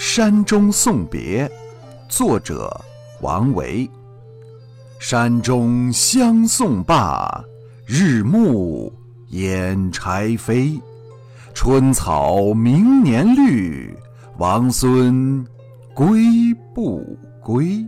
山中送别作者王维。山中相送罢日暮掩柴扉春草明年绿王孙归不归？